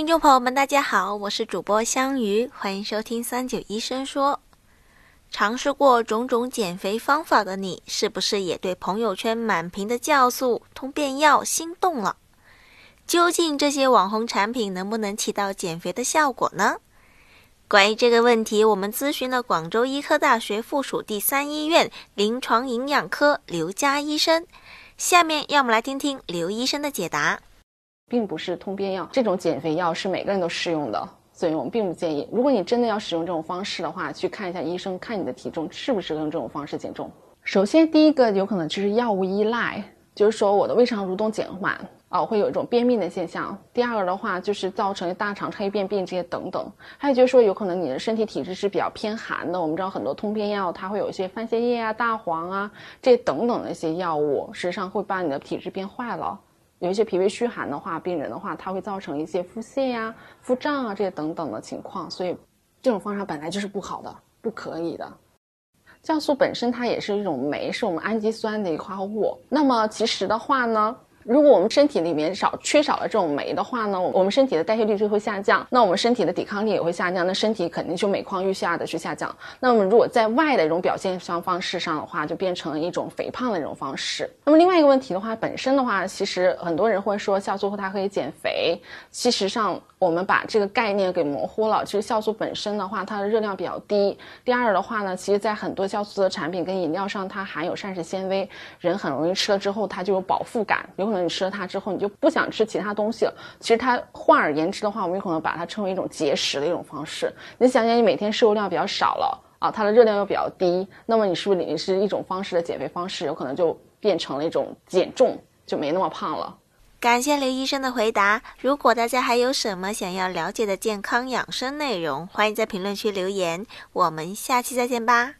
听众朋友们，大家好，我是主播香鱼，欢迎收听三九医生说。尝试过种种减肥方法的你，是不是也对朋友圈满屏的酵素、通便药心动了？究竟这些网红产品能不能起到减肥的效果呢？关于这个问题，我们咨询了广州医科大学附属第三医院临床营养科刘佳医生。下面让我们来听听刘医生的解答。并不是通便药，这种减肥药是每个人都适用的，所以我们并不建议。如果你真的要使用这种方式的话，去看一下医生，看你的体重适不适合用这种方式减重。首先，第一个有可能就是药物依赖，就是说我的胃肠蠕动减缓啊，会有一种便秘的现象。第二个的话就是造成大肠黑便便这些等等。还有就是说，有可能你的身体体质是比较偏寒的。我们知道很多通便药它会有一些番泻叶啊、大黄啊这等等的一些药物，实际上会把你的体质变坏了。有一些脾胃虚寒的话，病人的话，它会造成一些腹泻呀、腹胀啊这些等等的情况，所以这种方法本来就是不好的，不可以的。酵素本身它也是一种酶，是我们氨基酸的一个化合物。那么其实的话呢？如果我们身体里面少缺少了这种酶的话呢，我们身体的代谢率就会下降，那我们身体的抵抗力也会下降，那身体肯定就每况愈下的去下降。那么如果在外的一种表现上方式上的话，就变成一种肥胖的一种方式。那么另外一个问题的话，本身的话，其实很多人会说酵素后它可以减肥，其实上我们把这个概念给模糊了。其实酵素本身的话，它的热量比较低。第二的话呢，其实在很多酵素的产品跟饮料上，它含有膳食纤维，人很容易吃了之后它就有饱腹感，有。可能你吃了它之后，你就不想吃其他东西了。其实它换而言之的话，我们有可能把它称为一种节食的一种方式。你想想，你每天摄入量比较少了啊，它的热量又比较低，那么你是不是也是一种方式的减肥方式？有可能就变成了一种减重，就没那么胖了。感谢刘医生的回答。如果大家还有什么想要了解的健康养生内容，欢迎在评论区留言。我们下期再见吧。